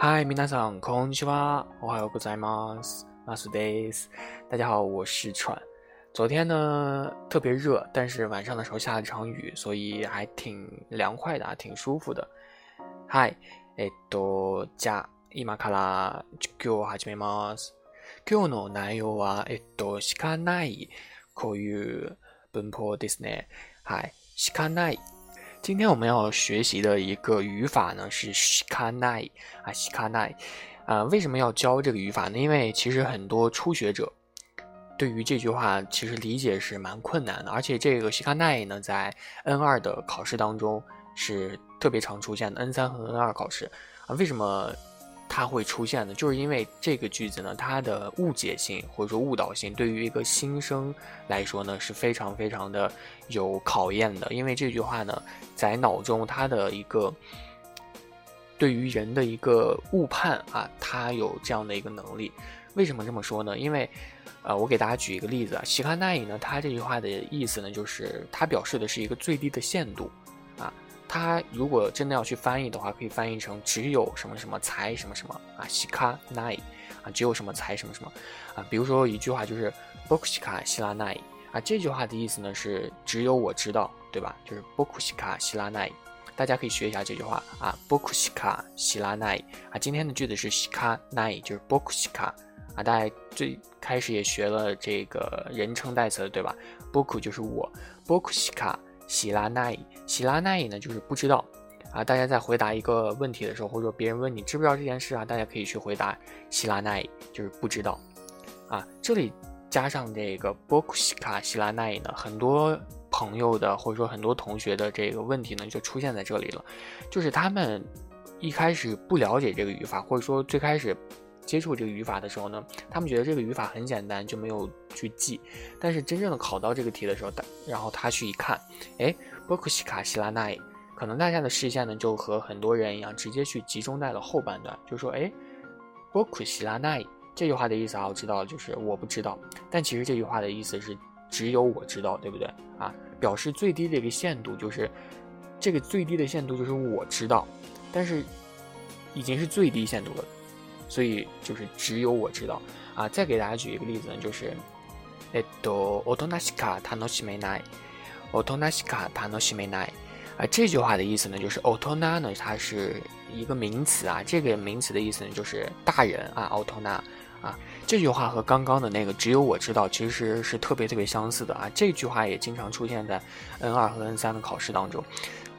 嗨，皆さんこんにちは。おはようございます。マスです。大家好，我是川。昨天呢特别热，但是晚上的时候下了场雨，所以还挺凉快的，挺舒服的。嗨，えっとじゃ今から授業を始めます。今日の内容はえっとしかないこういう文法ですね。はい、しかない。 今天我们要学习的一个语法呢是 shikanai 啊 shikanai 啊，为什么要教这个语法呢？因为其实很多初学者对于这句话其实理解是蛮困难的，而且这个 shikanai 呢在 N 二的考试当中是特别常出现的，N 三和 N 二考试啊，为什么？它会出现的，就是因为这个句子呢，它的误解性或者说误导性，对于一个新生来说呢，是非常非常的有考验的。因为这句话呢，在脑中它的一个对于人的一个误判啊，它有这样的一个能力。为什么这么说呢？因为，呃，我给大家举一个例子啊，西卡奈伊呢，它这句话的意思呢，就是它表示的是一个最低的限度。它如果真的要去翻译的话，可以翻译成只有什么什么才什么什么啊，西卡奈啊，只有什么才什么什么啊。比如说一句话就是波库西卡希拉奈啊，这句话的意思呢是只有我知道，对吧？就是波库西卡希拉奈，大家可以学一下这句话啊，波库西卡希拉奈啊。今天的句子是西卡奈，就是波库西卡啊。大家最开始也学了这个人称代词，对吧？波库就是我，波库西卡。希拉奈，希拉奈呢，就是不知道啊。大家在回答一个问题的时候，或者说别人问你知不知道这件事啊，大家可以去回答希拉奈，就是不知道啊。这里加上这个波库西卡希拉奈呢，很多朋友的或者说很多同学的这个问题呢，就出现在这里了，就是他们一开始不了解这个语法，或者说最开始。接触这个语法的时候呢，他们觉得这个语法很简单，就没有去记。但是真正的考到这个题的时候，然后他去一看，哎，波库西卡希拉奈，可能大家的视线呢就和很多人一样，直接去集中在了后半段，就说，哎，波库西拉奈这句话的意思啊，我知道就是我不知道。但其实这句话的意思是只有我知道，对不对啊？表示最低的一个限度就是这个最低的限度就是我知道，但是已经是最低限度了。所以就是只有我知道啊！再给大家举一个例子呢，就是，えっと、大人しか楽しめない、大人しか楽しめない啊！这句话的意思呢，就是大人呢，它是一个名词啊，这个名词的意思呢，就是大人啊，大人啊。这句话和刚刚的那个只有我知道，其实是特别特别相似的啊！这句话也经常出现在 N 二和 N 三的考试当中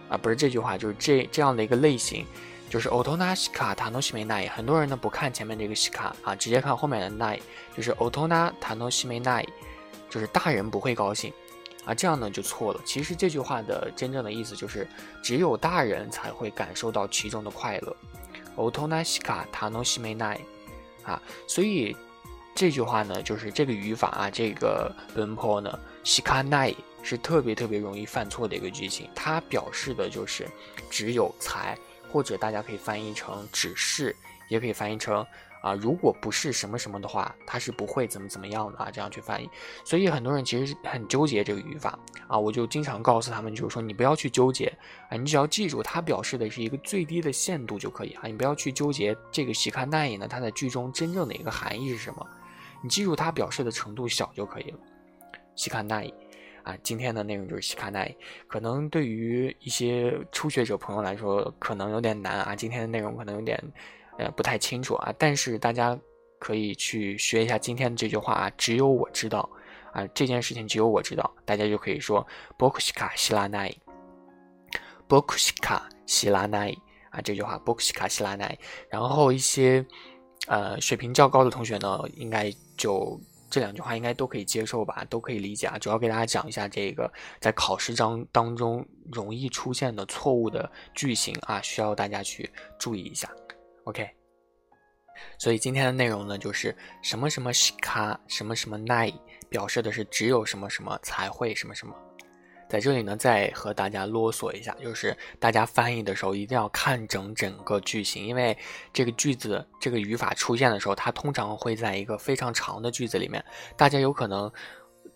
啊，不是这句话，就是这这样的一个类型。 就是オトナ西卡塔诺西梅奈，很多人呢不看前面这个西卡啊，直接看后面的奈，就是オトナ塔诺西梅奈，就是大人不会高兴啊，这样呢就错了。其实这句话的真正的意思就是只有大人才会感受到其中的快乐。オトナ西卡塔诺西梅奈啊，所以这句话呢就是这个语法啊，这个文法呢西卡奈是特别特别容易犯错的一个句型，它表示的就是只有才。 或者大家可以翻译成只是，也可以翻译成啊，如果不是什么什么的话，它是不会怎么怎么样的啊，这样去翻译。所以很多人其实很纠结这个语法啊，我就经常告诉他们，就是说你不要去纠结啊，你只要记住它表示的是一个最低的限度就可以啊，你不要去纠结这个西卡奈伊呢，它在句中真正的一个含义是什么，你记住它表示的程度小就可以了，西卡奈伊。啊，今天的内容就是西卡奈，可能对于一些初学者朋友来说，可能有点难啊。今天的内容可能有点，呃，不太清楚啊。但是大家可以去学一下今天的这句话啊，只有我知道啊，这件事情只有我知道，大家就可以说波库西卡希拉奈，波库西卡希拉奈啊，这句话波库西卡希拉奈。然后一些呃水平较高的同学呢，应该就。这两句话应该都可以接受吧，都可以理解啊。主要给大家讲一下这个在考试章当中容易出现的错误的句型啊，需要大家去注意一下。OK，所以今天的内容呢，就是什么什么西卡，什么什么奈，表示的是只有什么什么才会什么什么。在这里呢，再和大家啰嗦一下，就是大家翻译的时候一定要看整整个句型，因为这个句子这个语法出现的时候，它通常会在一个非常长的句子里面，大家有可能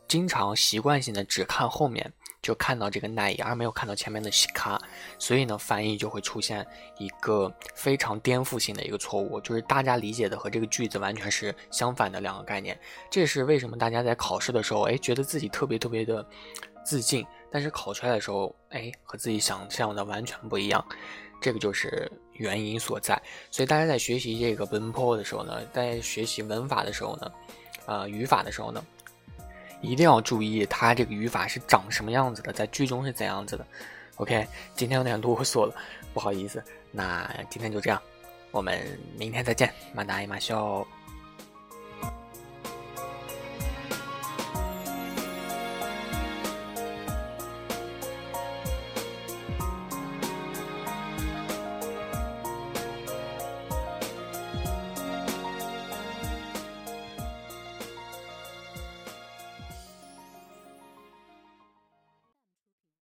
经常习惯性的只看后面，就看到这个奈而没有看到前面的西卡，所以呢，翻译就会出现一个非常颠覆性的一个错误，就是大家理解的和这个句子完全是相反的两个概念。这是为什么大家在考试的时候，哎，觉得自己特别特别的自信，但是考出来的时候，哎，和自己想象的完全不一样。这个就是原因所在。所以大家在学习这个文法的时候呢，在学习文法的时候呢，呃，语法的时候呢。一定要注意它这个语法是长什么样子的，在句中是怎样子的。OK，今天有点啰嗦了，不好意思。那今天就这样，我们明天再见，马达伊马秀。